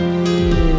Música